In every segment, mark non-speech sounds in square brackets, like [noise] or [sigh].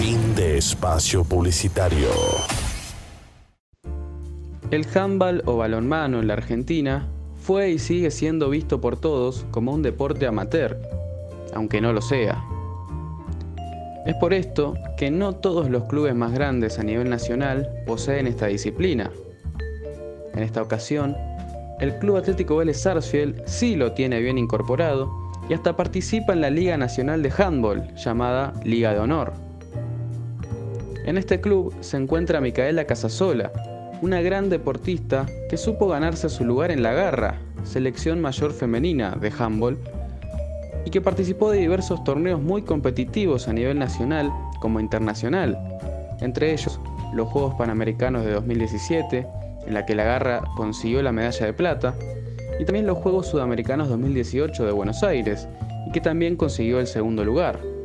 Fin de espacio publicitario. El handball o balonmano en la Argentina fue y sigue siendo visto por todos como un deporte amateur, aunque no lo sea. Es por esto que no todos los clubes más grandes a nivel nacional poseen esta disciplina. En esta ocasión, el Club Atlético Vélez Sarsfield sí lo tiene bien incorporado y hasta participa en la Liga Nacional de Handball, llamada Liga de Honor. En este club se encuentra Micaela Casasola, una gran deportista que supo ganarse su lugar en la Garra, selección mayor femenina de handball, y que participó de diversos torneos muy competitivos a nivel nacional como internacional, entre ellos los Juegos Panamericanos de 2017, en la que la Garra consiguió la medalla de plata, y también los Juegos Sudamericanos 2018 de Buenos Aires, y que también consiguió el segundo lugar.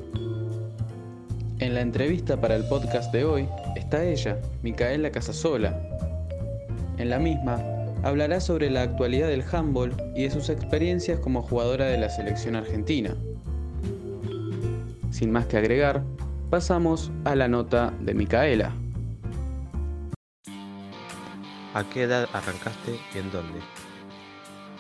En la entrevista para el podcast de hoy está ella, Micaela Casasola. En la misma, hablará sobre la actualidad del handball y de sus experiencias como jugadora de la selección argentina. Sin más que agregar, pasamos a la nota de Micaela. ¿A qué edad arrancaste y en dónde?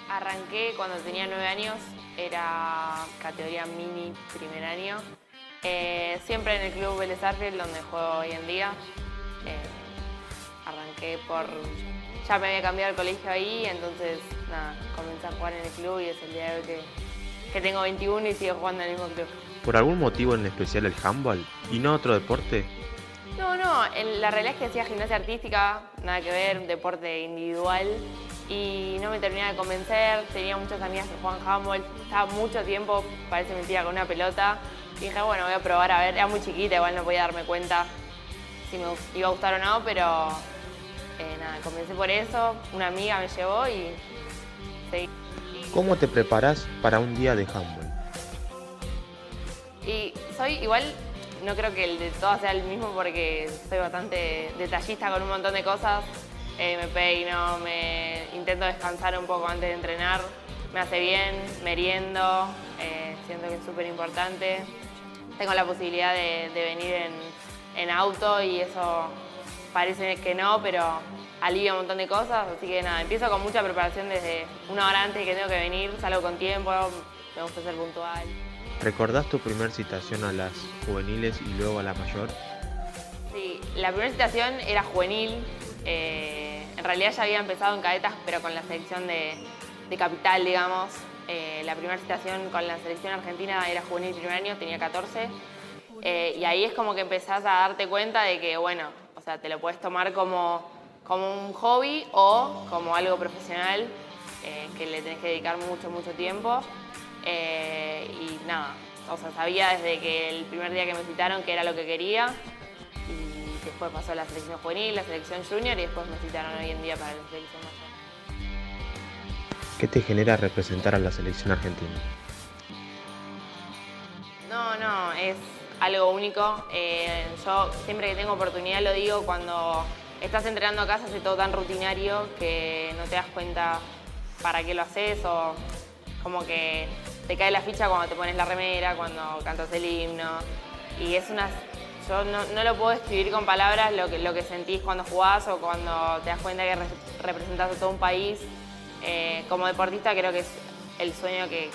Arranqué cuando tenía nueve años, era categoría mini primer año. Eh, siempre en el club Vélez donde juego hoy en día. Eh, arranqué por... Ya me había cambiado el colegio ahí, entonces nada, comencé a jugar en el club y es el día de hoy que, que tengo 21 y sigo jugando en el mismo club. ¿Por algún motivo en especial el handball y no otro deporte? No, no, la realidad es que hacía gimnasia artística, nada que ver, un deporte individual y no me terminaba de convencer, tenía muchas amigas que jugaban handball, estaba mucho tiempo, parece mentira, con una pelota dije, bueno, voy a probar a ver, era muy chiquita, igual no podía darme cuenta si me iba a gustar o no, pero eh, nada, comencé por eso, una amiga me llevó y seguí. ¿Cómo te preparas para un día de handball? Y soy igual no creo que el de todas sea el mismo porque soy bastante detallista con un montón de cosas. Eh, me peino, me intento descansar un poco antes de entrenar. Me hace bien, meriendo, eh, siento que es súper importante. Tengo la posibilidad de, venir en, auto y eso parece que no, pero alivia un montón de cosas. Así que nada, empiezo con mucha preparación desde una hora antes que tengo que venir, salgo con tiempo, me gusta ser puntual. ¿Recordás tu primera citación a las juveniles y luego a la mayor? Sí, la primera citación era juvenil. Eh, en realidad ya había empezado en cadetas, pero con la selección de, capital, digamos. Eh, la primera citación con la selección argentina era juvenil primer año, tenía 14. Eh, y ahí es como que empezás a darte cuenta de que, bueno, o sea, te lo puedes tomar como, como un hobby o como algo profesional que le tenés que dedicar mucho, mucho tiempo. Eh, y nada, o sea, sabía desde que el primer día que me citaron que era lo que quería. Y después pasó la selección juvenil, la selección junior y después me citaron hoy en día para la selección mayor. ¿Qué te genera representar a la selección argentina? No, no, es algo único. Eh, yo siempre que tengo oportunidad lo digo, cuando estás entrenando acá se hace todo tan rutinario que no te das cuenta para qué lo haces o como que te cae la ficha cuando te pones la remera, cuando cantas el himno. Y es una. Yo no, lo puedo escribir con palabras lo que, lo que sentís cuando jugás o cuando te das cuenta que representas a todo un país. Eh, como deportista creo que es el sueño que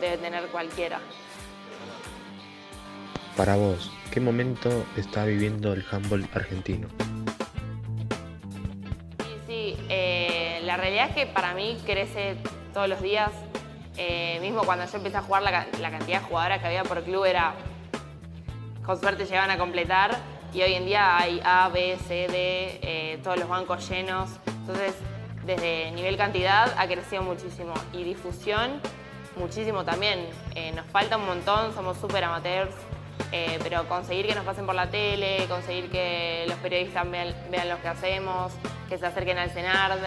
debe tener cualquiera. Para vos, ¿qué momento está viviendo el handball argentino? Sí, sí, eh, la realidad es que para mí crece todos los días. Eh, mismo cuando yo empecé a jugar, la, cantidad de jugadoras que había por club era, con suerte llegaban a completar. Y hoy en día hay A, B, C, D, todos los bancos llenos. Entonces, desde nivel cantidad ha crecido muchísimo. Y difusión, muchísimo también. Eh, nos falta un montón, somos súper amateurs. pero conseguir que nos pasen por la tele, conseguir que los periodistas vean, vean lo que hacemos, que se acerquen al CENARD.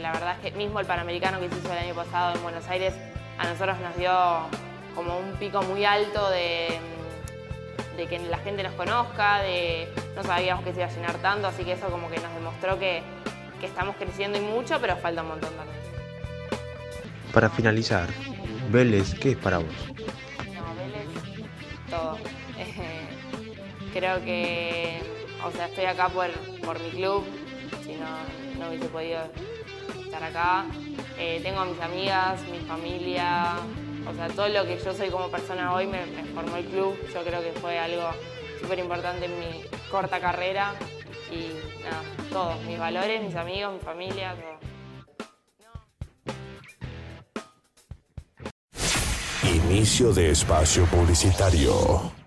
la verdad es que mismo el Panamericano que se hizo el año pasado en Buenos Aires a nosotros nos dio como un pico muy alto de, que la gente nos conozca, de no sabíamos que se iba a llenar tanto, así que eso como que nos demostró que, estamos creciendo y mucho, pero falta un montón también. Para finalizar, Vélez, ¿qué es para vos? No, Vélez, todo. [laughs] Creo que, o sea, estoy acá por, por mi club, si no, no hubiese podido estar acá. Eh, tengo a mis amigas, mi familia, o sea, todo lo que yo soy como persona hoy me, me formó el club. Yo creo que fue algo súper importante en mi corta carrera y nada, todos, mis valores, mis amigos, mi familia, todo. Inicio de espacio publicitario.